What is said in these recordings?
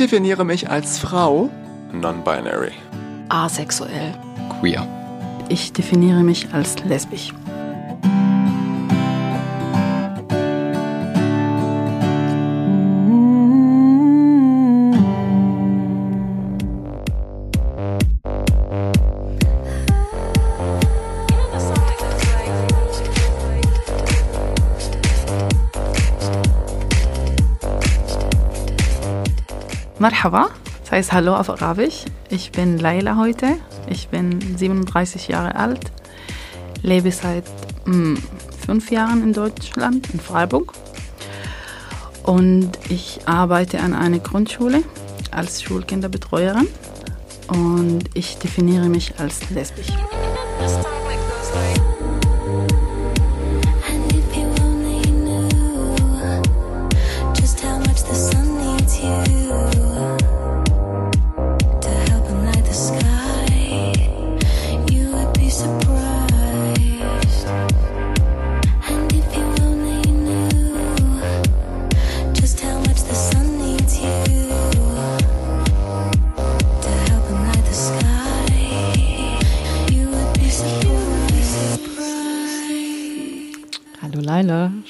definiere mich als Frau. Non-binary. Asexuell. Queer. Ich definiere mich als lesbisch. Marhaba, das heißt Hallo auf Arabisch. Ich bin Leila heute. Ich bin 37 Jahre alt, lebe seit mh, hm, fünf Jahren in Deutschland, in Freiburg. Und ich arbeite an einer Grundschule als Schulkinderbetreuerin und ich definiere mich als lesbisch.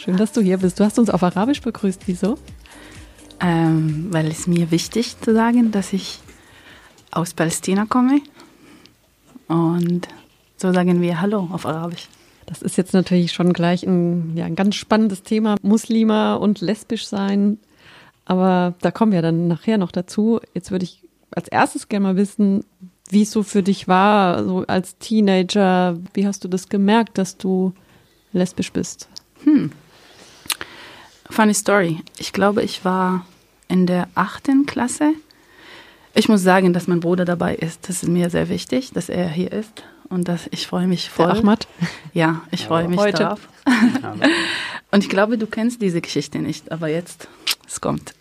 Schön, dass du hier bist. Du hast uns auf Arabisch begrüßt. Wieso? Ähm, weil es mir wichtig zu sagen, dass ich aus Palästina komme. Und so sagen wir Hallo auf Arabisch. Das ist jetzt natürlich schon gleich ein, ja, ein ganz spannendes Thema, Muslima und lesbisch sein. Aber da kommen wir dann nachher noch dazu. Jetzt würde ich als erstes gerne mal wissen, wie es so für dich war, so als Teenager. Wie hast du das gemerkt, dass du lesbisch bist? Hm. Funny Story. Ich glaube, ich war in der achten Klasse. Ich muss sagen, dass mein Bruder dabei ist. Das ist mir sehr wichtig, dass er hier ist. Und dass ich freue mich voll. Der Ahmad? Ja, ich freue mich Heute. darauf. Und ich glaube, du kennst diese Geschichte nicht, aber jetzt, es kommt.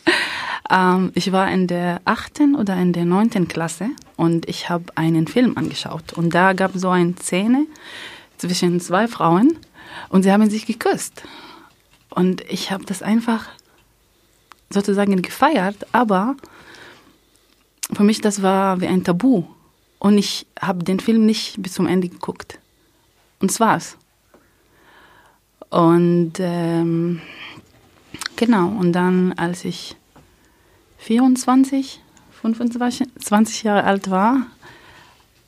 ähm, ich war in der achten oder in der neunten Klasse und ich habe einen Film angeschaut. Und da gab es so eine Szene zwischen zwei Frauen und sie haben sich geküsst. Und ich habe das einfach sozusagen gefeiert, aber für mich das war wie ein Tabu. Und ich habe den Film nicht bis zum Ende geguckt. Und das war's. Und ähm, genau, und dann, als ich 24, 25 20 Jahre alt war,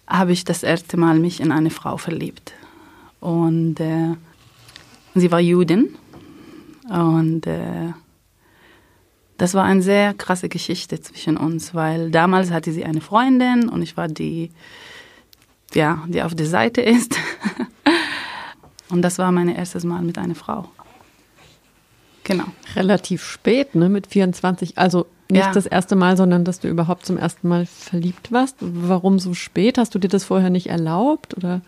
habe ich das erste Mal mich in eine Frau verliebt. Und äh, sie war Judin und äh, das war eine sehr krasse Geschichte zwischen uns, weil damals hatte sie eine Freundin und ich war die, ja, die auf der Seite ist. und das war mein erstes Mal mit einer Frau. Genau. Relativ spät, ne, mit 24. Also nicht ja. das erste Mal, sondern dass du überhaupt zum ersten Mal verliebt warst. Warum so spät? Hast du dir das vorher nicht erlaubt oder?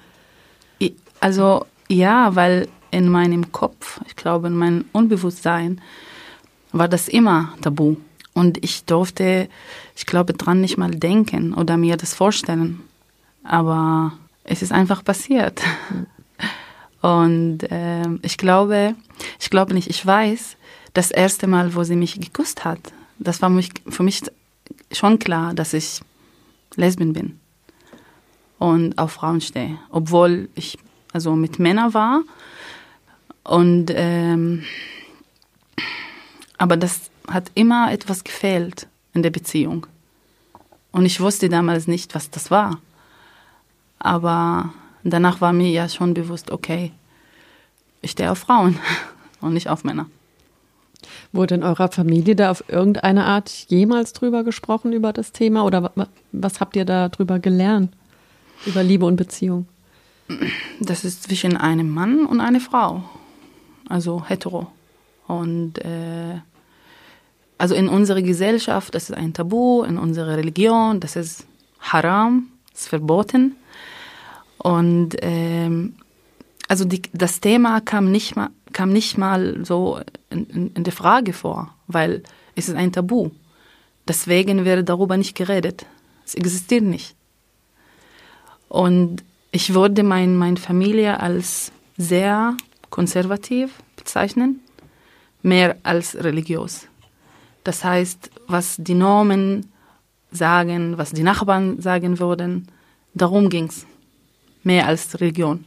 Also ja, weil in meinem Kopf, ich glaube in meinem Unbewusstsein, war das immer tabu. Und ich durfte, ich glaube, dran nicht mal denken oder mir das vorstellen. Aber es ist einfach passiert. Und äh, ich glaube, ich glaube nicht, ich weiß, das erste Mal, wo sie mich geküsst hat, das war mich, für mich schon klar, dass ich Lesbien bin und auf Frauen stehe. Obwohl ich also mit Männern war, und ähm, aber das hat immer etwas gefehlt in der Beziehung. Und ich wusste damals nicht, was das war. Aber danach war mir ja schon bewusst, okay, ich stehe auf Frauen und nicht auf Männer. Wurde in eurer Familie da auf irgendeine Art jemals drüber gesprochen, über das Thema? Oder was habt ihr da drüber gelernt? Über Liebe und Beziehung? Das ist zwischen einem Mann und einer Frau also hetero. Und äh, also in unserer Gesellschaft, das ist ein Tabu, in unserer Religion, das ist haram, ist verboten. Und ähm, also die, das Thema kam nicht mal, kam nicht mal so in, in, in der Frage vor, weil es ist ein Tabu. Deswegen wird darüber nicht geredet. Es existiert nicht. Und ich meine mein Familie als sehr konservativ bezeichnen, mehr als religiös. Das heißt, was die Normen sagen, was die Nachbarn sagen würden, darum ging's Mehr als Religion.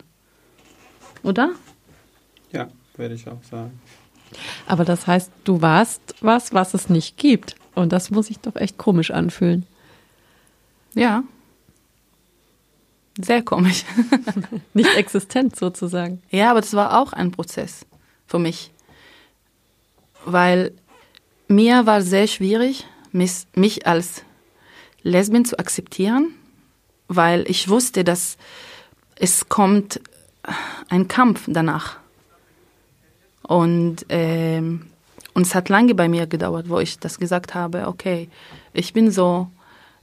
Oder? Ja, würde ich auch sagen. Aber das heißt, du warst was, was es nicht gibt. Und das muss sich doch echt komisch anfühlen. Ja. Sehr komisch. nicht existent sozusagen. Ja, aber das war auch ein Prozess für mich. Weil mir war sehr schwierig, mich als Lesbien zu akzeptieren, weil ich wusste, dass es kommt ein Kampf danach. Und, äh, und es hat lange bei mir gedauert, wo ich das gesagt habe, okay, ich bin so,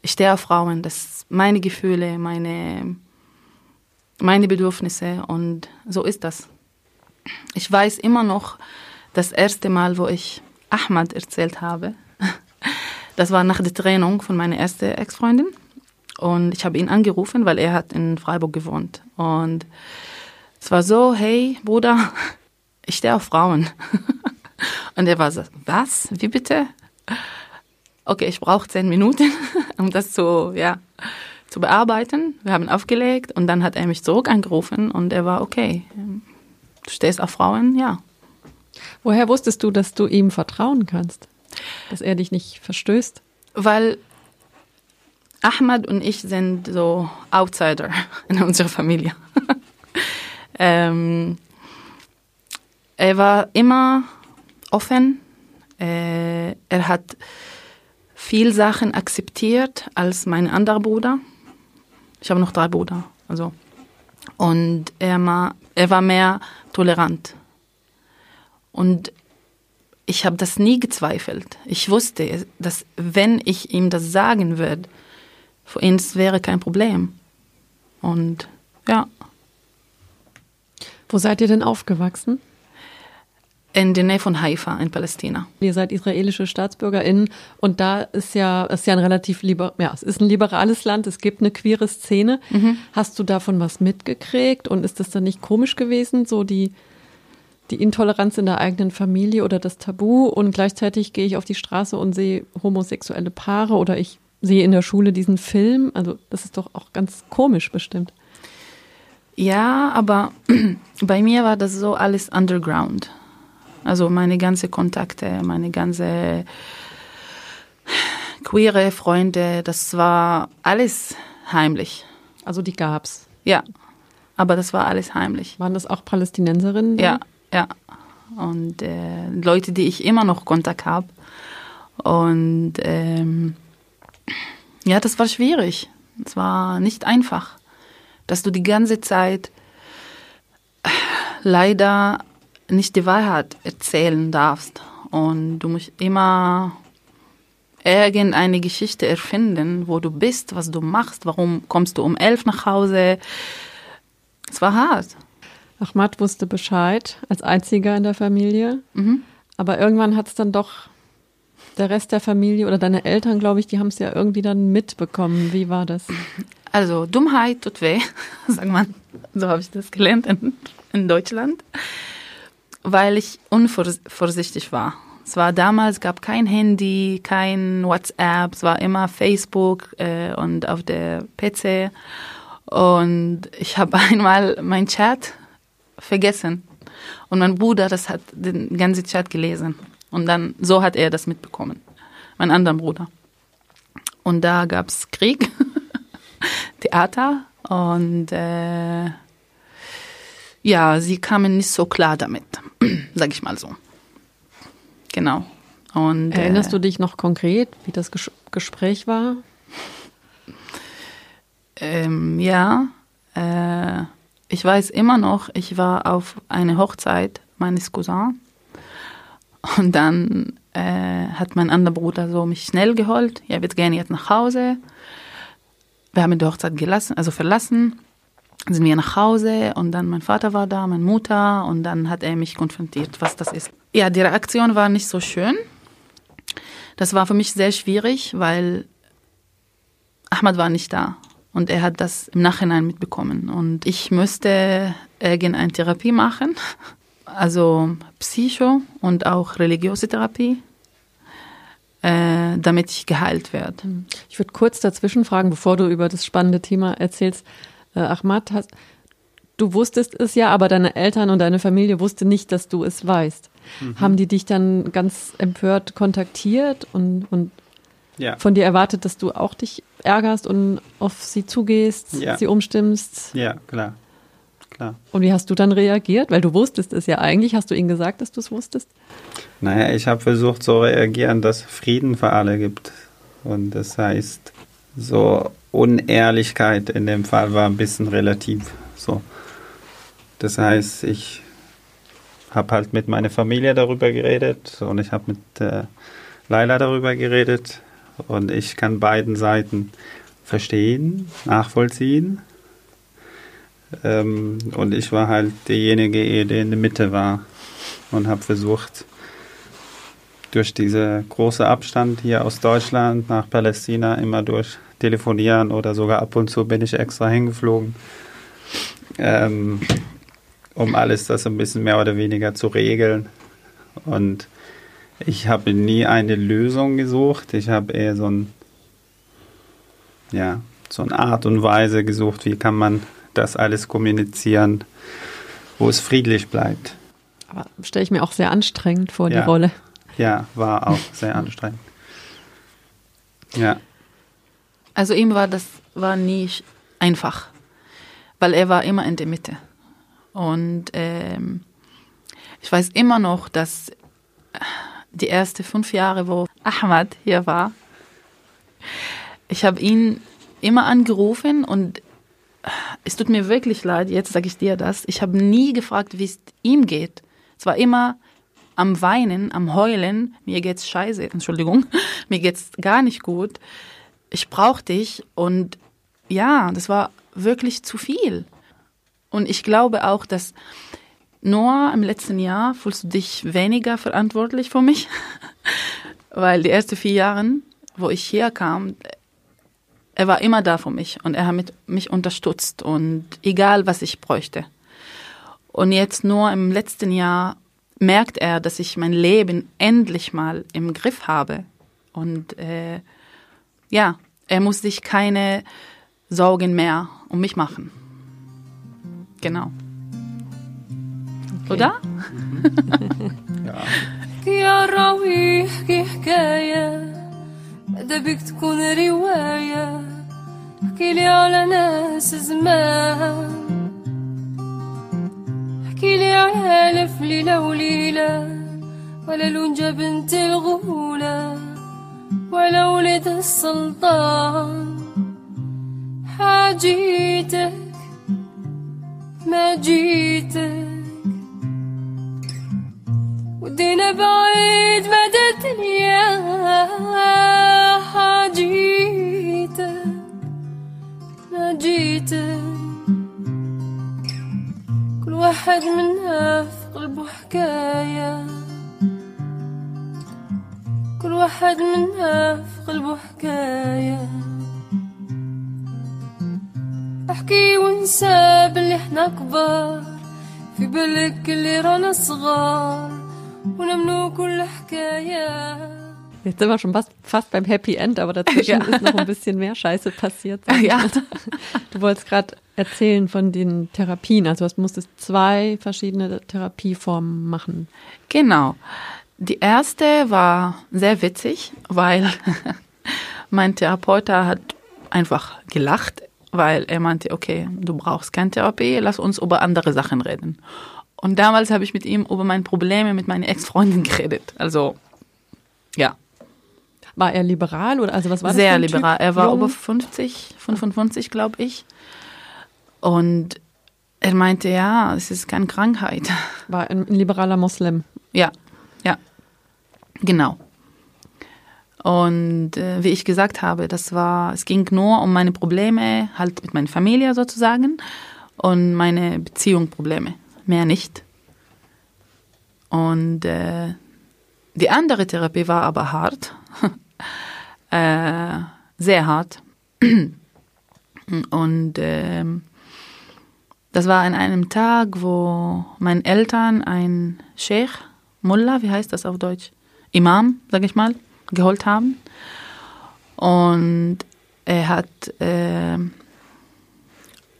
ich stehe auf Frauen, das meine Gefühle, meine, meine Bedürfnisse und so ist das. Ich weiß immer noch, das erste Mal, wo ich Ahmad erzählt habe, das war nach der Trennung von meiner ersten Ex-Freundin. Und ich habe ihn angerufen, weil er hat in Freiburg gewohnt. Und es war so, hey Bruder, ich stehe auf Frauen. Und er war so, was? Wie bitte? Okay, ich brauche zehn Minuten, um das zu, ja, zu bearbeiten. Wir haben aufgelegt und dann hat er mich zurück angerufen und er war, okay, du stehst auf Frauen, ja. Woher wusstest du, dass du ihm vertrauen kannst? Dass er dich nicht verstößt? Weil Ahmad und ich sind so Outsider in unserer Familie. ähm, er war immer offen. Äh, er hat viel Sachen akzeptiert als mein anderer Bruder. Ich habe noch drei Brüder, also und er, war, er war mehr tolerant. Und ich habe das nie gezweifelt. Ich wusste, dass wenn ich ihm das sagen würde, für ihn wäre kein Problem. Und ja. Wo seid ihr denn aufgewachsen? In der Nähe von Haifa in Palästina. Ihr seid israelische StaatsbürgerInnen und da ist ja, ist ja ein relativ liber, ja, es ist ein liberales Land, es gibt eine queere Szene. Mhm. Hast du davon was mitgekriegt und ist das dann nicht komisch gewesen, so die, die Intoleranz in der eigenen Familie oder das Tabu und gleichzeitig gehe ich auf die Straße und sehe homosexuelle Paare oder ich sehe in der Schule diesen Film. Also das ist doch auch ganz komisch bestimmt. Ja, aber bei mir war das so alles underground. Also meine ganze Kontakte, meine ganze queere Freunde, das war alles heimlich. Also die gab's. Ja, aber das war alles heimlich. Waren das auch Palästinenserinnen? Ja, ja. Und äh, Leute, die ich immer noch Kontakt habe. Und ähm, ja, das war schwierig. Es war nicht einfach, dass du die ganze Zeit leider nicht die Wahrheit erzählen darfst und du musst immer irgendeine Geschichte erfinden, wo du bist, was du machst, warum kommst du um elf nach Hause. Es war hart. Ahmad wusste Bescheid als einziger in der Familie, mhm. aber irgendwann hat es dann doch der Rest der Familie oder deine Eltern, glaube ich, die haben es ja irgendwie dann mitbekommen. Wie war das? Also Dummheit tut weh, sagt man. So habe ich das gelernt in, in Deutschland, weil ich unvorsichtig war. Es war damals, gab kein Handy, kein WhatsApp, es war immer Facebook äh, und auf der PC. Und ich habe einmal mein Chat vergessen. Und mein Bruder, das hat den ganzen Chat gelesen. Und dann, so hat er das mitbekommen. Mein anderer Bruder. Und da gab es Krieg, Theater und äh, ja, sie kamen nicht so klar damit, sag ich mal so. Genau. Und, Erinnerst äh, du dich noch konkret, wie das Ges Gespräch war? Ähm, ja, äh, ich weiß immer noch, ich war auf eine Hochzeit meines Cousins und dann äh, hat mein anderer Bruder so mich schnell geholt. Ja, wir gehen jetzt nach Hause. Wir haben die Hochzeit gelassen, also verlassen. Sind wir nach Hause und dann mein Vater war da, meine Mutter und dann hat er mich konfrontiert, was das ist. Ja, die Reaktion war nicht so schön. Das war für mich sehr schwierig, weil Ahmad war nicht da und er hat das im Nachhinein mitbekommen und ich müsste irgendeine Therapie machen also Psycho und auch religiöse Therapie. äh, damit ich geheilt werde. Ich würde kurz dazwischen fragen, bevor du über das spannende Thema erzählst. Äh, Ahmad, hast, du wusstest es ja, aber deine Eltern und deine Familie wusste nicht, dass du es weißt. Mhm. Haben die dich dann ganz empört kontaktiert und, und ja. von dir erwartet, dass du auch dich ärgerst und auf sie zugehst, ja. sie umstimmst? Ja, klar. klar. Und wie hast du dann reagiert? Weil du wusstest es ja eigentlich. Hast du ihnen gesagt, dass du es wusstest? Naja, ich habe versucht zu reagieren, dass Frieden für alle gibt. Und das heißt, so Unehrlichkeit in dem Fall war ein bisschen relativ so. Das heißt, ich habe halt mit meiner Familie darüber geredet und ich habe mit äh, Laila darüber geredet und ich kann beiden Seiten verstehen, nachvollziehen. Ähm, und ich war halt derjenige, der in der Mitte war und habe versucht, durch diese große Abstand hier aus Deutschland nach Palästina immer durch telefonieren oder sogar ab und zu bin ich extra hingeflogen, ähm, um alles das ein bisschen mehr oder weniger zu regeln. Und ich habe nie eine Lösung gesucht. Ich habe eher so ein, ja, so eine Art und Weise gesucht, wie kann man das alles kommunizieren, wo es friedlich bleibt. Aber stelle ich mir auch sehr anstrengend vor, ja. die Rolle. Ja, war auch sehr anstrengend. Ja. Also ihm war das war nie einfach, weil er war immer in der Mitte. Und ähm, ich weiß immer noch, dass die ersten fünf Jahre, wo Ahmad hier war, ich habe ihn immer angerufen und es tut mir wirklich leid, jetzt sage ich dir das, ich habe nie gefragt, wie es ihm geht. Es war immer am Weinen, am Heulen, mir geht's scheiße, Entschuldigung, mir geht's gar nicht gut. Ich brauche dich und ja, das war wirklich zu viel. Und ich glaube auch, dass nur im letzten Jahr fühlst du dich weniger verantwortlich für mich, weil die ersten vier Jahre, wo ich herkam, er war immer da für mich und er hat mich unterstützt und egal, was ich bräuchte. Und jetzt nur im letzten Jahr merkt er, dass ich mein Leben endlich mal im Griff habe. Und äh, ja, er muss sich keine Sorgen mehr um mich machen. Genau. Oder? ja. يا راوي احكي حكاية ماذا بك تكون رواية احكي لي على ناس زمان احكي لي على ألف ليلة وليلة ولا لونجا بنت الغولة ولا ولد السلطان حاجيتك ما جيتك. ودينا بعيد مدى الدنيا حاجيتك ما جيتك. كل واحد منا في قلبه حكاية. واحد منا في قلبه حكاية احكي وانسى باللي احنا كبار في بالك اللي رانا صغار ونمنو كل حكاية Jetzt sind wir schon fast, fast beim Happy End, aber dazwischen ja. ist noch ein bisschen mehr Scheiße passiert. Ja. Du wolltest gerade erzählen von den Therapien. Also du musstest zwei verschiedene Therapieformen machen. Genau. Die erste war sehr witzig, weil mein Therapeut hat einfach gelacht, weil er meinte, okay, du brauchst keine Therapie, lass uns über andere Sachen reden. Und damals habe ich mit ihm über meine Probleme mit meiner Ex-Freundin geredet. Also, ja. War er liberal oder also was war Sehr das? Sehr liberal. Er war Jung? über 50, 55, glaube ich. Und er meinte, ja, es ist keine Krankheit. War ein, ein liberaler Moslem. Ja, ja. Genau. Und äh, wie ich gesagt habe, das war, es ging nur um meine Probleme, halt mit meiner Familie sozusagen und meine Beziehungsprobleme, mehr nicht. Und äh, die andere Therapie war aber hart, äh, sehr hart. und äh, das war an einem Tag, wo meine Eltern ein Sheikh, Mullah, wie heißt das auf Deutsch? Imam, sag ich mal, geholt haben. Und er hat äh,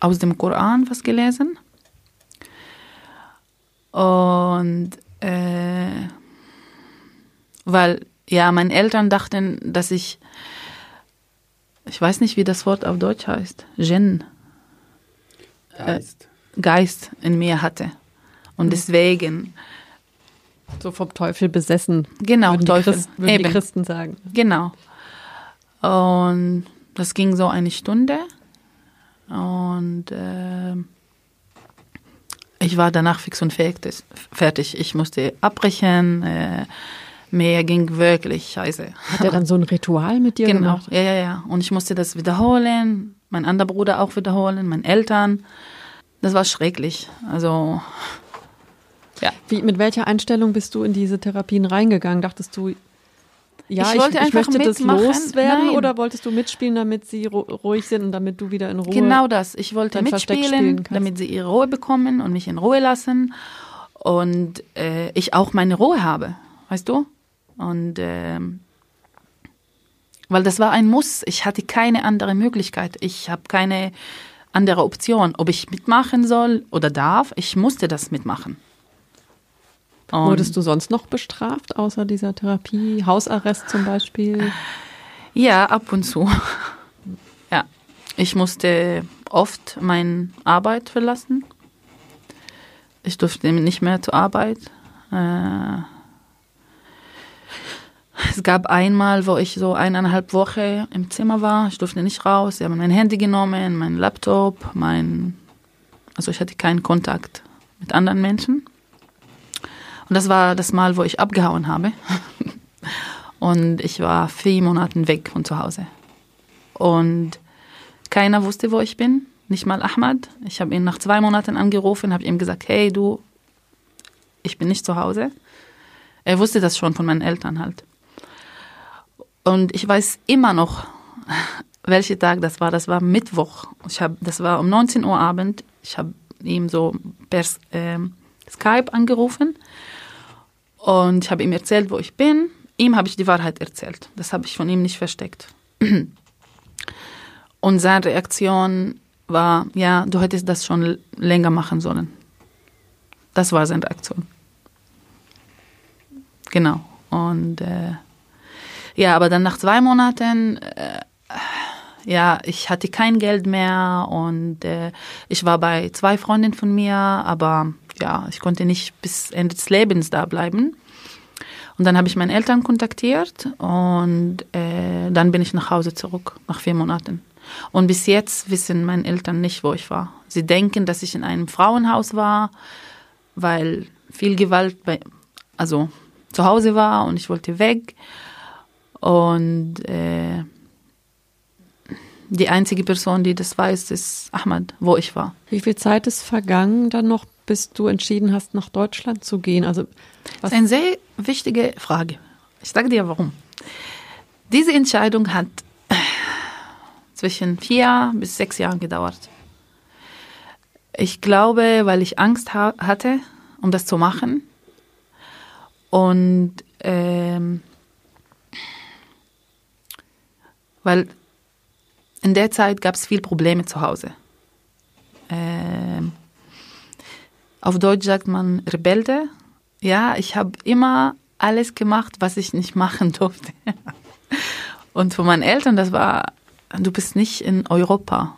aus dem Koran was gelesen. Und äh, weil, ja, meine Eltern dachten, dass ich, ich weiß nicht, wie das Wort auf Deutsch heißt, Jinn, Geist. Geist in mir hatte. Und deswegen, So vom Teufel besessen. genau, würden Teufel. Die Christen, würden die. Christen sagen. Genau. Und das ging so eine Stunde. Und äh, ich war danach fix und fertig. Ich musste abbrechen. Äh, mir ging wirklich scheiße. Hat er dann so ein Ritual mit dir Genau, gemacht? ja, ja, ja. Und ich musste das wiederholen. Mein anderer Bruder auch wiederholen, meine Eltern. Das war schrecklich. Also, ja. Wie, mit welcher Einstellung bist du in diese Therapien reingegangen? Dachtest du, ja, Ich ich, wollte ich, einfach möchte das mitmachen. loswerden Nein. oder wolltest du mitspielen, damit sie ru ruhig sind und damit du wieder in Ruhe Genau das. Ich wollte mitspielen, damit sie ihre Ruhe bekommen und mich in Ruhe lassen. Und äh, ich auch meine Ruhe habe, weißt du? Und ähm, weil das war ein Muss. Ich hatte keine andere Möglichkeit. Ich habe keine andere Option, ob ich mitmachen soll oder darf. Ich musste das mitmachen. Und Wurdest du sonst noch bestraft, außer dieser Therapie? Hausarrest zum Beispiel? Ja, ab und zu. Ja, ich musste oft meine Arbeit verlassen. Ich durfte nicht mehr zur Arbeit. Äh, es gab einmal, wo ich so eineinhalb Wochen im Zimmer war. Ich durfte nicht raus. Sie haben mein Handy genommen, mein Laptop, mein. Also ich hatte keinen Kontakt mit anderen Menschen. Und das war das Mal, wo ich abgehauen habe. Und ich war vier Monate weg von zu Hause. Und keiner wusste, wo ich bin. Nicht mal Ahmad. Ich habe ihn nach zwei Monaten angerufen, habe ihm gesagt, hey du, ich bin nicht zu Hause. Er wusste das schon von meinen Eltern halt. Und ich weiß immer noch, welcher Tag das war. Das war Mittwoch. Ich hab, das war um 19 Uhr Abend. Ich habe ihm so per ähm, Skype angerufen und ich habe ihm erzählt, wo ich bin. Ihm habe ich die Wahrheit erzählt. Das habe ich von ihm nicht versteckt. Und seine Reaktion war, ja, du hättest das schon länger machen sollen. Das war seine Reaktion. Genau. Und äh, ja, aber dann nach zwei Monaten, äh, ja, ich hatte kein Geld mehr und äh, ich war bei zwei Freundinnen von mir, aber ja, ich konnte nicht bis Ende des Lebens da bleiben. Und dann habe ich meine Eltern kontaktiert und äh, dann bin ich nach Hause zurück, nach vier Monaten. Und bis jetzt wissen meine Eltern nicht, wo ich war. Sie denken, dass ich in einem Frauenhaus war, weil viel Gewalt bei, also zu Hause war und ich wollte weg. Und äh, die einzige Person, die das weiß, ist Ahmad, wo ich war. Wie viel Zeit ist vergangen dann noch, bis du entschieden hast, nach Deutschland zu gehen? Also Das ist eine sehr wichtige Frage. Ich sage dir warum. Diese Entscheidung hat zwischen vier bis sechs Jahren gedauert. Ich glaube, weil ich Angst ha hatte, um das zu machen. Und ähm, weil in der Zeit gab es viel Probleme zu Hause. Ähm, auf Deutsch sagt man Rebelde. Ja, ich habe immer alles gemacht, was ich nicht machen durfte. Und für meine Eltern, das war, du bist nicht in Europa.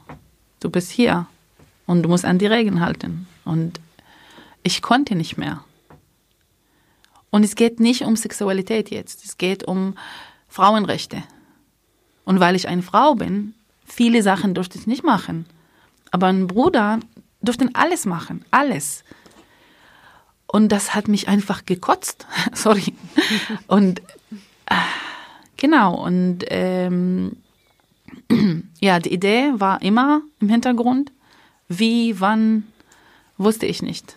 Du bist hier. Und du musst an die Regeln halten. Und ich konnte nicht mehr. Und es geht nicht um Sexualität jetzt. Es geht um Frauenrechte. Und weil ich eine Frau bin, viele Sachen durfte ich nicht machen. Aber ein Bruder durfte alles machen. Alles. Und das hat mich einfach gekotzt. Sorry. Und äh, genau. Und ähm, ja, die Idee war immer im Hintergrund. Wie, wann, wusste ich nicht.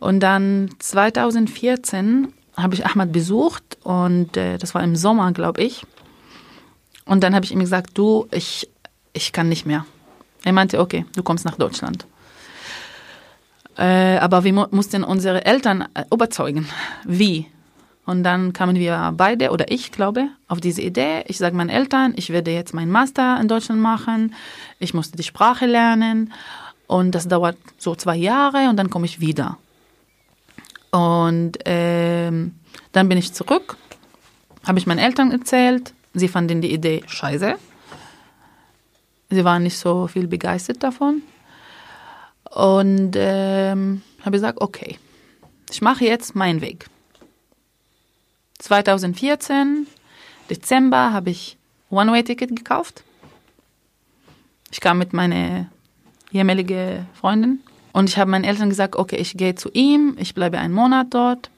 Und dann 2014 habe ich Ahmad besucht und äh, das war im Sommer, glaube ich. Und dann habe ich ihm gesagt, du, ich, ich kann nicht mehr. Er meinte, okay, du kommst nach Deutschland. Äh, aber wir mu mussten unsere Eltern äh, überzeugen. Wie? Und dann kamen wir beide, oder ich glaube, auf diese Idee. Ich sage meinen Eltern, ich werde jetzt meinen Master in Deutschland machen. Ich musste die Sprache lernen. Und das dauert so zwei Jahre und dann komme ich wieder. Und ähm, dann bin ich zurück, habe ich meinen Eltern erzählt. Sie fanden die Idee scheiße. Sie waren nicht so viel begeistert davon. Und ähm, habe gesagt, okay, ich mache jetzt meinen Weg. 2014, Dezember, habe ich One-Way-Ticket gekauft. Ich kam mit meiner ehemaligen Freundin und ich habe meinen Eltern gesagt, okay, ich gehe zu ihm, ich bleibe einen Monat dort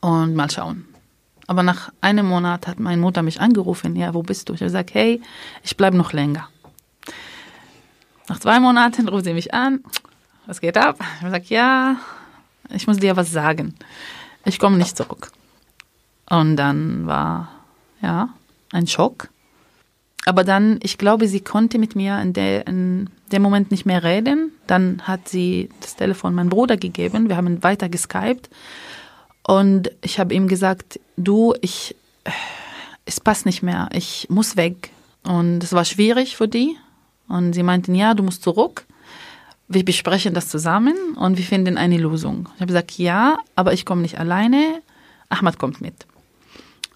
und mal schauen. Aber nach einem Monat hat meine Mutter mich angerufen, ja, wo bist du? Ich habe gesagt, hey, ich bleibe noch länger. Nach zwei Monaten ruft sie mich an, was geht ab? Ich gesagt, ja, ich muss dir was sagen. Ich komme nicht zurück. Und dann war, ja, ein Schock. Aber dann, ich glaube, sie konnte mit mir in, der, in dem Moment nicht mehr reden. Dann hat sie das Telefon meinem Bruder gegeben. Wir haben weiter geskypt. Und ich habe ihm gesagt, du, ich, es passt nicht mehr. Ich muss weg. Und es war schwierig für die. Und sie meinten, ja, du musst zurück. Wir besprechen das zusammen und wir finden eine Lösung. Ich habe gesagt, ja, aber ich komme nicht alleine. Ahmad kommt mit.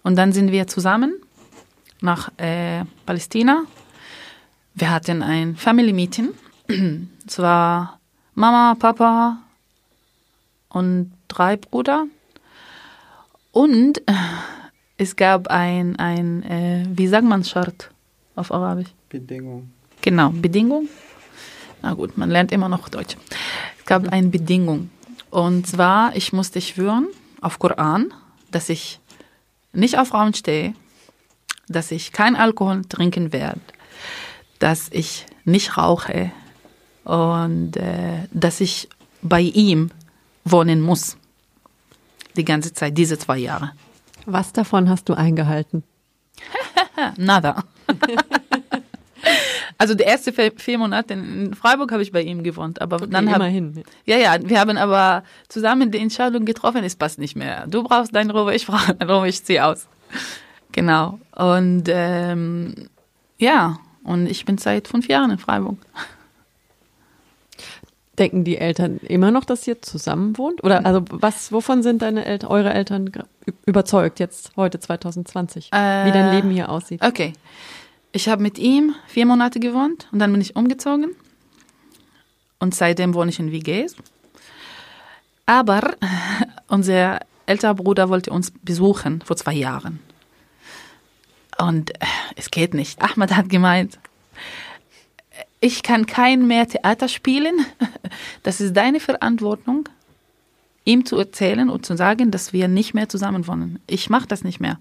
Und dann sind wir zusammen nach äh, Palästina. Wir hatten ein Family Meeting. Es war Mama, Papa und drei Brüder. Und es gab ein, ein äh, wie sagt man Schart auf Arabisch? Bedingung. Genau, Bedingung. Na gut, man lernt immer noch Deutsch. Es gab eine Bedingung. Und zwar, ich musste schwören auf Koran, dass ich nicht auf Frauen stehe, dass ich kein Alkohol trinken werde, dass ich nicht rauche und äh, dass ich bei ihm wohnen muss. Die ganze Zeit, diese zwei Jahre. Was davon hast du eingehalten? Nada. also die ersten vier, Monate in Freiburg habe ich bei ihm gewohnt, aber Okay, dann hab, immerhin. ja, ja, wir haben aber zusammen die Entscheidung getroffen, es passt nicht mehr. Du brauchst deine Ruhe, ich brauche meine Ruhe, ich ziehe aus. Genau. Und ähm, ja, und ich bin seit fünf Jahren in Freiburg. Denken die Eltern immer noch, dass ihr zusammen wohnt? Oder also was, wovon sind deine Eltern, eure Eltern überzeugt jetzt heute 2020, wie dein Äh, Leben hier aussieht? Okay. Ich habe mit ihm vier Monate gewohnt und dann bin ich umgezogen. Und seitdem wohne ich in WGs. Aber unser älterer Bruder wollte uns besuchen vor zwei Jahren. Und es geht nicht. Ahmad hat gemeint, ich kann kein mehr Theater spielen. Das ist deine Verantwortung, ihm zu erzählen und zu sagen, dass wir nicht mehr zusammen wohnen. Ich mache das nicht mehr.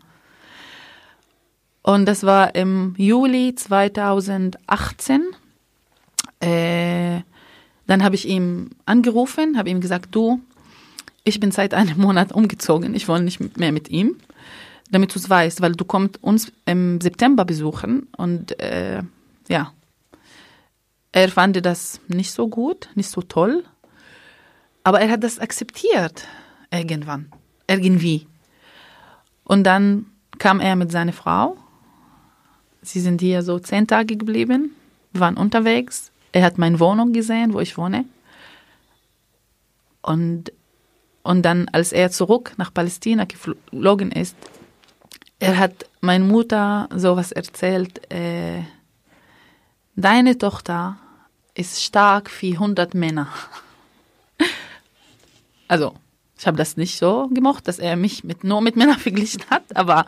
Und das war im Juli 2018. Äh, dann habe ich ihm angerufen, habe ihm gesagt, du, ich bin seit einem Monat umgezogen, ich wohne nicht mehr mit ihm, damit du es weißt, weil du kommst uns im September besuchen und äh, ja, er fand das nicht so gut, nicht so toll, aber er hat das akzeptiert irgendwann, irgendwie. Und dann kam er mit seiner Frau. Sie sind hier so zehn Tage geblieben, waren unterwegs. Er hat meine Wohnung gesehen, wo ich wohne. Und, und dann, als er zurück nach Palästina geflogen ist, er hat meine Mutter sowas erzählt, äh, deine Tochter ist stark wie 100 Männer. Also, ich habe das nicht so gemocht, dass er mich mit, nur mit Männern verglichen hat, aber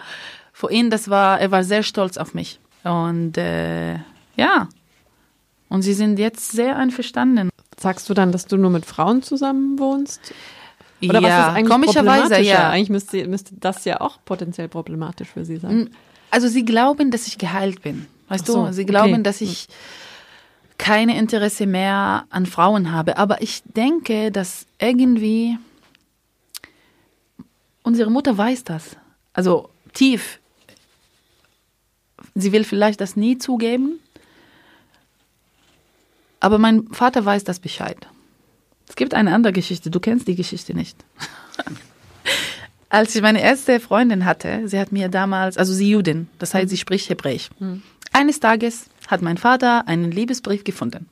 für ihn, das war, er war sehr stolz auf mich. Und äh, ja, und sie sind jetzt sehr einverstanden. Sagst du dann, dass du nur mit Frauen zusammen wohnst? Oder was ja, ist eigentlich komischerweise, ja. Eigentlich müsste, müsste das ja auch potenziell problematisch für sie sein. Also sie glauben, dass ich geheilt bin. Weißt so, du, sie glauben, okay. dass ich keine Interesse mehr an Frauen habe. Aber ich denke, dass irgendwie unsere Mutter weiß das. Also tief. Sie will vielleicht das nie zugeben. Aber mein Vater weiß das Bescheid. Es gibt eine andere Geschichte. Du kennst die Geschichte nicht. als ich meine erste Freundin hatte, sie hat mir damals, also sie Judin, das heißt, sie spricht Hebräisch. Eines Tages hat mein Vater einen Liebesbrief gefunden.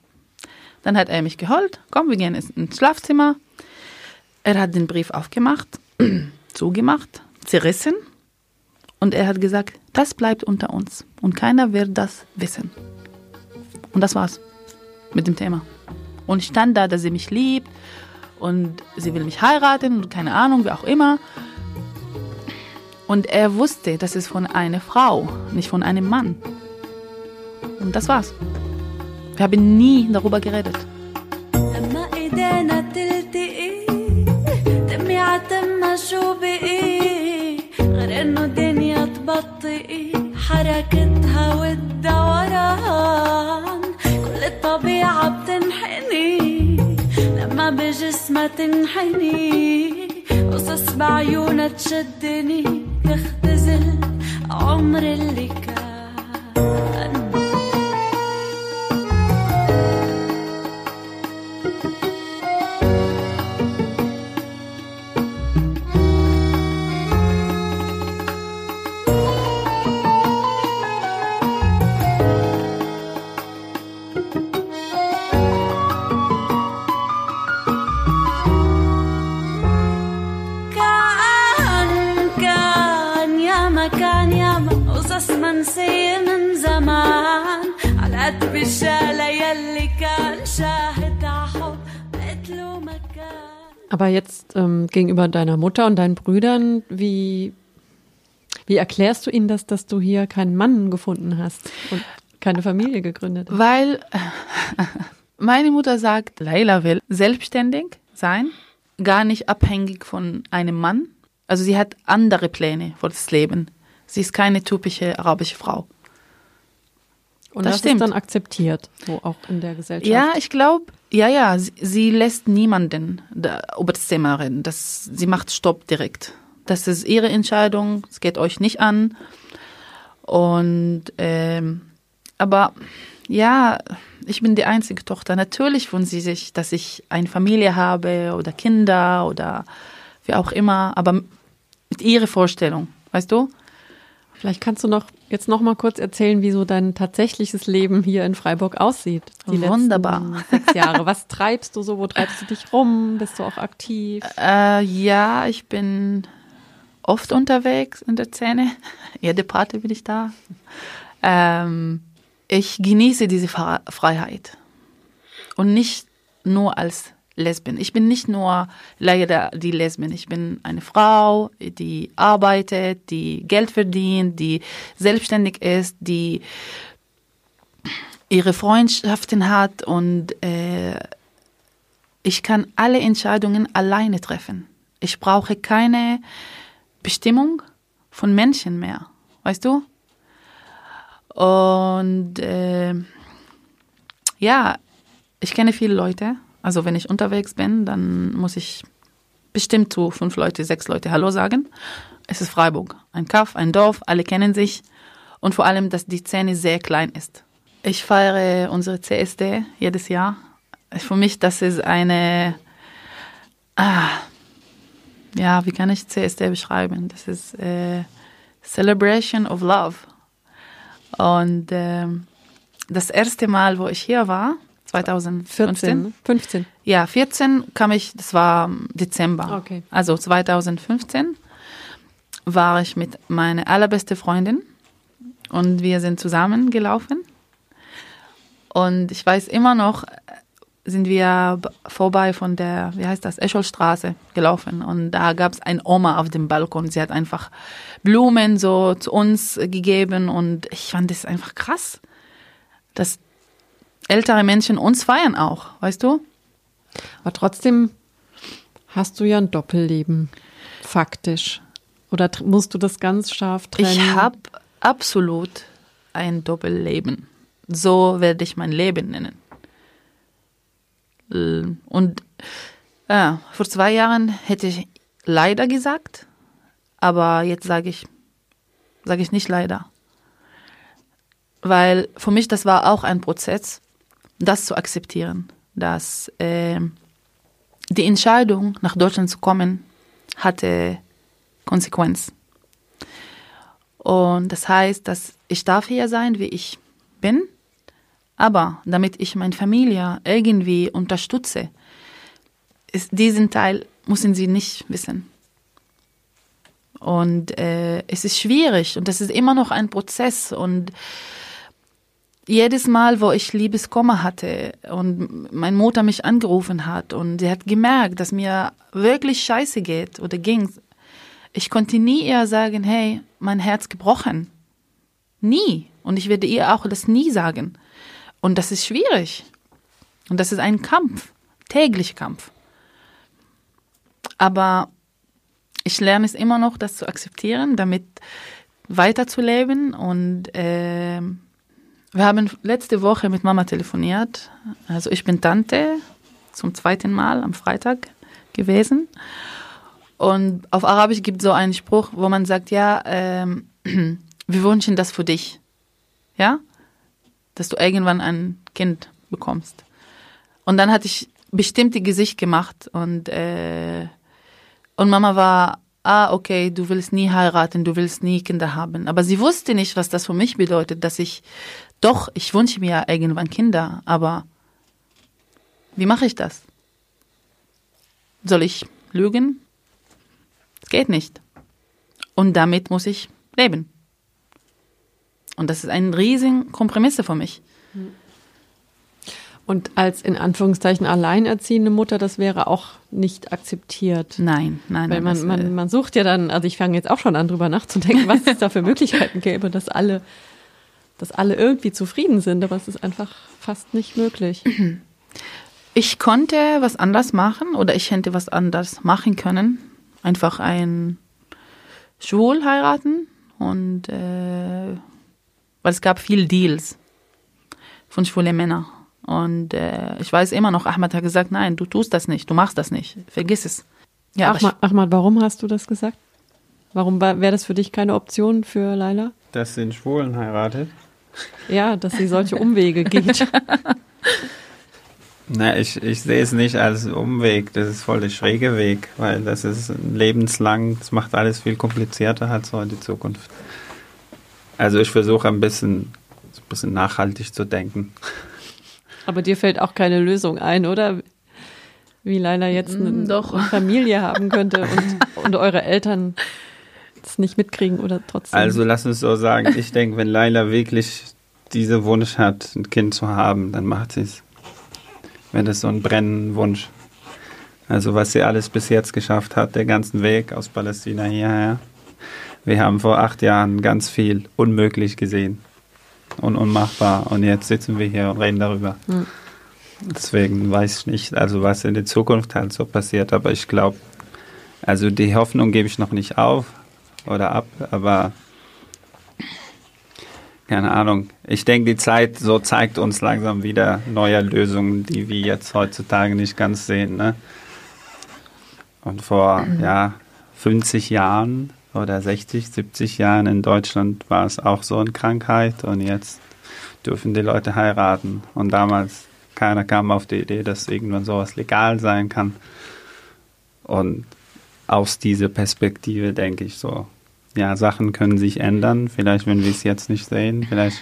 Dann hat er mich geholt, komm, wir gehen ins Schlafzimmer. Er hat den Brief aufgemacht, zugemacht, zerrissen und er hat gesagt, das bleibt unter uns und keiner wird das wissen. Und das war's mit dem Thema. Und ich stand da, dass sie mich liebt und sie will mich heiraten und keine Ahnung, wie auch immer. Und er wusste, das ist von einer Frau, nicht von einem Mann. Und das war's. Wir haben nie darüber geredet. لما ايدينا تلتقي تمي عتمها شو حركتها والدوران. كل الطبيعة بتنحني لما بجسمها تنحني. قصص بعيونها تشدني تختزل عمر اللي كان Aber jetzt ähm, gegenüber deiner Mutter und deinen Brüdern, wie, wie erklärst du ihnen das, dass du hier keinen Mann gefunden hast und keine Familie gegründet hast? Weil meine Mutter sagt, Leila will selbstständig sein, gar nicht abhängig von einem Mann. Also sie hat andere Pläne für das Leben. Sie ist keine typische arabische Frau. Und das das, ist dann akzeptiert, so auch in der Gesellschaft. Ja, ich glaube, ja, ja, sie, sie lässt niemanden da, über das Thema reden. Das, sie macht Stopp direkt. Das ist ihre Entscheidung, es geht euch nicht an. Und, ähm, aber ja, ich bin die einzige Tochter. Natürlich wünschen sie sich, dass ich eine Familie habe oder Kinder oder wie auch immer, aber mit ihrer Vorstellung, weißt du? Vielleicht kannst du noch jetzt noch mal kurz erzählen, wie so dein tatsächliches Leben hier in Freiburg aussieht. Die Wunderbar. sechs Jahre. Was treibst du so? Wo treibst du dich rum? Bist du auch aktiv? Äh, ja, ich bin oft unterwegs in der Szene. Jede Party bin ich da. Ähm, ich genieße diese Fre- Freiheit. Und nicht nur als Lesbin. Ich bin nicht nur leider die Lesbin. Ich bin eine Frau, die arbeitet, die Geld verdient, die selbstständig ist, die ihre Freundschaften hat und äh, ich kann alle Entscheidungen alleine treffen. Ich brauche keine Bestimmung von Menschen mehr, weißt du? Und äh, ja, ich kenne viele Leute. Also wenn ich unterwegs bin, dann muss ich bestimmt zu fünf Leute, sechs Leute Hallo sagen. Es ist Freiburg, ein Kaff, ein Dorf, alle kennen sich und vor allem, dass die Szene sehr klein ist. Ich feiere unsere CSD jedes Jahr. Für mich, das ist eine, ah, ja, wie kann ich CSD beschreiben? Das ist äh, Celebration of Love. Und ähm, das erste Mal, wo ich hier war, 2015, 14, ne? 15. ja, 14 kam ich, das war Dezember. Okay. Also 2015 war ich mit meiner allerbeste Freundin und wir sind zusammen gelaufen. Und ich weiß immer noch, sind wir vorbei von der, wie heißt das, Escholstraße gelaufen. Und da gab es ein Oma auf dem Balkon. Sie hat einfach Blumen so zu uns gegeben. Und ich fand das einfach krass, dass ältere Menschen uns feiern auch, weißt du? Aber trotzdem hast du ja ein Doppelleben, faktisch. Oder musst du das ganz scharf trennen? Ich habe absolut ein Doppelleben. So werde ich mein Leben nennen. Äh, Und ja, vor zwei Jahren hätte ich leider gesagt, aber jetzt sage ich, sage ich nicht leider. Weil für mich das war auch ein Prozess, das zu akzeptieren, dass äh, die Entscheidung nach Deutschland zu kommen hatte Konsequenz. Und das heißt, dass ich darf hier sein, wie ich bin, aber damit ich meine Familie irgendwie unterstütze, ist diesen Teil müssen sie nicht wissen. Und äh, es ist schwierig und das ist immer noch ein Prozess und jedes Mal, wo ich Liebeskummer hatte und meine Mutter mich angerufen hat und sie hat gemerkt, dass mir wirklich scheiße geht oder ging, ich konnte nie ihr sagen, hey, mein Herz gebrochen. Nie. Und ich werde ihr auch das nie sagen. Und das ist schwierig. Und das ist ein Kampf, täglich Kampf. Aber ich lerne es immer noch, das zu akzeptieren, damit weiterzuleben. Und äh, wir haben letzte Woche mit Mama telefoniert. Also ich bin Tante zum zweiten Mal am Freitag gewesen. Und auf Arabisch gibt es so einen Spruch, wo man sagt, ja, ähm, wir wünschen das für dich. Ja? Dass du irgendwann ein Kind bekommst. Und dann hatte ich bestimmte Gesicht gemacht und, äh, und Mama war, ah, okay, du willst nie heiraten, du willst nie Kinder haben. Aber sie wusste nicht, was das für mich bedeutet, dass ich, doch, ich wünsche mir ja irgendwann Kinder, aber wie mache ich das? Soll ich lügen? Es geht nicht. Und damit muss ich leben. Und das ist ein riesen Kompromiss für mich. Und als in Anführungszeichen alleinerziehende Mutter, das wäre auch nicht akzeptiert. Nein, nein, Weil nein. man, das, äh, man, man sucht ja dann, also ich fange jetzt auch schon an, drüber nachzudenken, was es da für Möglichkeiten gäbe, dass alle, dass alle irgendwie zufrieden sind, aber es ist einfach fast nicht möglich. Ich konnte was anders machen oder ich hätte was anders machen können. Einfach ein Schwul heiraten und äh, weil es gab viel Deals von schwulen Männern. Und äh, ich weiß immer noch, Ahmad hat gesagt, nein, du tust das nicht, du machst das nicht, vergiss es. Ja, Ahmad, Ahmad, warum hast du das gesagt? Warum war- wäre das für dich keine Option für Laila? Dass sie einen Schwulen heiratet. Ja, dass sie solche Umwege geht. Na, ich, ich sehe es nicht als Umweg, das ist voll der schräge Weg, weil das ist lebenslang, das macht alles viel komplizierter halt so in die Zukunft. Also ich versuche ein bisschen, ein bisschen nachhaltig zu denken. Aber dir fällt auch keine Lösung ein, oder? Wie Laila jetzt eine, Mm, doch. eine Familie haben könnte und, und eure Eltern es nicht mitkriegen oder trotzdem. Also lass uns so sagen, ich denke, wenn Laila wirklich diesen Wunsch hat, ein Kind zu haben, dann macht sie es. Wenn das so ein brennender Wunsch. Also was sie alles bis jetzt geschafft hat, der ganzen Weg aus Palästina hierher. Wir haben vor acht Jahren ganz viel unmöglich gesehen und unmachbar und jetzt sitzen wir hier und reden darüber. Hm. Deswegen weiß ich nicht, also was in der Zukunft halt so passiert, aber ich glaube, also die Hoffnung gebe ich noch nicht auf oder ab, aber keine Ahnung. Ich denke, die Zeit so zeigt uns langsam wieder neue Lösungen, die wir jetzt heutzutage nicht ganz sehen. Ne? Und vor ja, 50 Jahren oder 60, 70 Jahren in Deutschland war es auch so eine Krankheit und jetzt dürfen die Leute heiraten. Und damals keiner kam auf die Idee, dass irgendwann sowas legal sein kann. Und aus dieser Perspektive denke ich so, ja, Sachen können sich ändern. Vielleicht, wenn wir es jetzt nicht sehen, vielleicht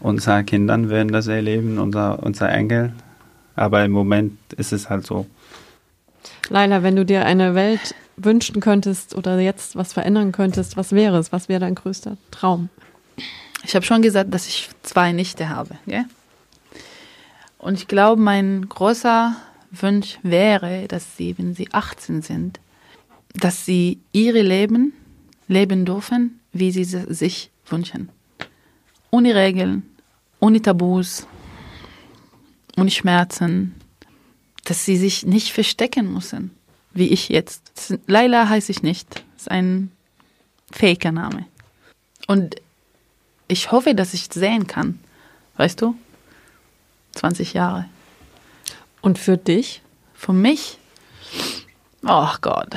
unsere Kindern werden das erleben, unser, unser Enkel. Aber im Moment ist es halt so. Laila, wenn du dir eine Welt wünschen könntest oder jetzt was verändern könntest, was wäre es? Was wäre dein größter Traum? Ich habe schon gesagt, dass ich zwei Nichte habe. Gell? Und ich glaube, mein großer Wunsch wäre, dass sie, wenn sie 18 sind, dass sie ihre Leben leben dürfen, wie sie sich wünschen. Ohne Regeln, ohne Tabus, ohne Schmerzen. Dass sie sich nicht verstecken müssen, wie ich jetzt. Laila heiße ich nicht. Das ist ein faker Name. Und ich hoffe, dass ich sehen kann. Weißt du? 20 Jahre. Und für dich? Für mich? Oh Gott.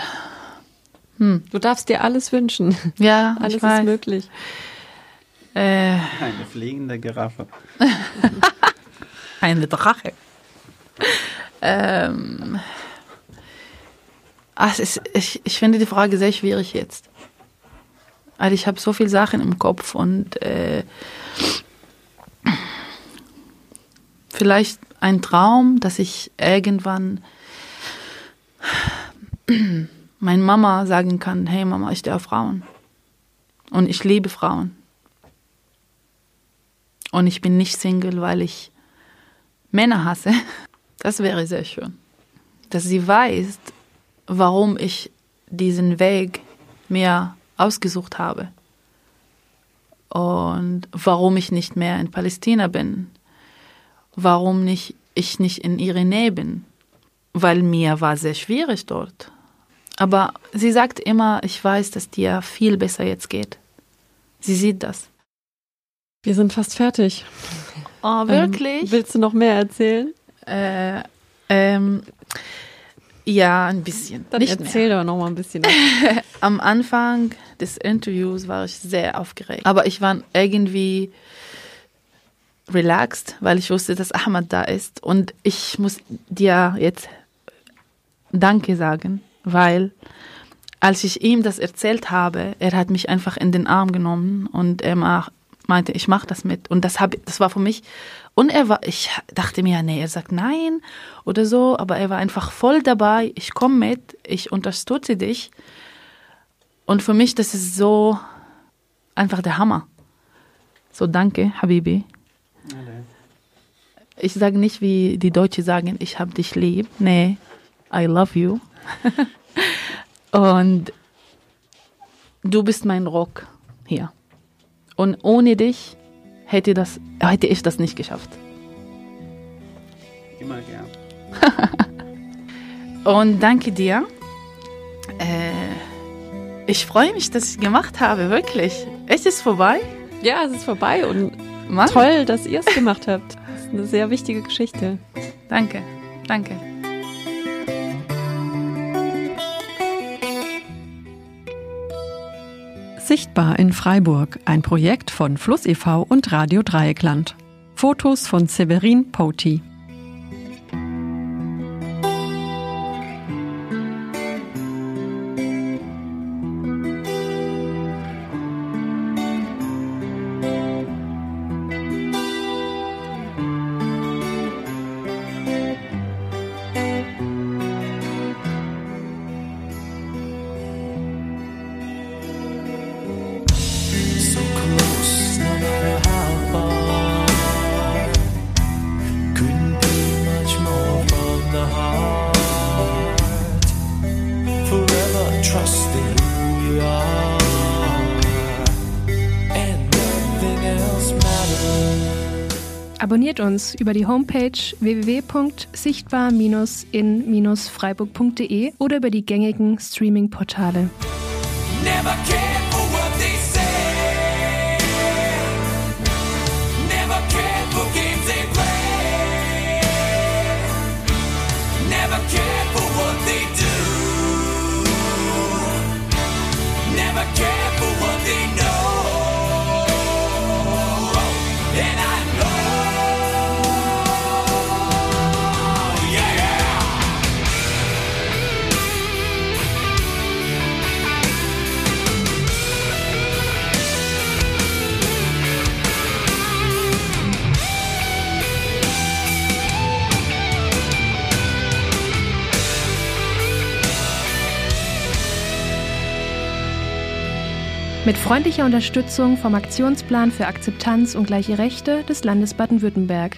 Du darfst dir alles wünschen. Ja, Alles ich weiß. ist möglich. Äh, Eine fliegende Giraffe. eine Drache. ähm, Ach, es ist, ich, ich finde die Frage sehr schwierig jetzt. Also ich habe so viele Sachen im Kopf und äh, vielleicht ein Traum, dass ich irgendwann meiner Mama sagen kann, hey Mama, ich auf Frauen. Und ich liebe Frauen. Und ich bin nicht Single, weil ich Männer hasse. Das wäre sehr schön. Dass sie weiß, warum ich diesen Weg mir ausgesucht habe. Und warum ich nicht mehr in Palästina bin. Warum nicht, ich nicht in ihrer Nähe bin. Weil mir war sehr schwierig dort. Aber sie sagt immer, ich weiß, dass dir viel besser jetzt geht. Sie sieht das. Wir sind fast fertig. Oh, wirklich? Ähm, willst du noch mehr erzählen? Äh, ähm, ja, ein bisschen. Dann nicht erzähl mehr. doch noch mal ein bisschen. Am Anfang des Interviews war ich sehr aufgeregt. Aber ich war irgendwie relaxed, weil ich wusste, dass Ahmad da ist. Und ich muss dir jetzt Danke sagen, weil als ich ihm das erzählt habe, er hat mich einfach in den Arm genommen und er mach, meinte, ich mache das mit. Und das, hab, das war für mich und er war, ich dachte mir, nee, er sagt nein oder so, aber er war einfach voll dabei. Ich komme mit, ich unterstütze dich. Und für mich, das ist so einfach der Hammer. So, danke, Habibi. Ich sage nicht, wie die Deutschen sagen, ich habe dich lieb. Nee, I love you. Und du bist mein Rock hier. Und ohne dich hätte, das, hätte ich das nicht geschafft. Immer gern. Und danke dir. Äh, ich freue mich, dass ich gemacht habe, wirklich. Es ist vorbei. ja, es ist vorbei und Mann. toll, dass ihr es gemacht habt. Das ist eine sehr wichtige Geschichte. Danke, danke. Sichtbar in Freiburg, ein Projekt von Fluss e.V. und Radio Dreieckland. Fotos von Severin Poti. Forever trusting who we are. And nothing else matters. Abonniert uns über die Homepage www.sichtbar-in-freiburg.de oder über die gängigen Streaming-Portale. Never cared Mit freundlicher Unterstützung vom Aktionsplan für Akzeptanz und gleiche Rechte des Landes Baden-Württemberg.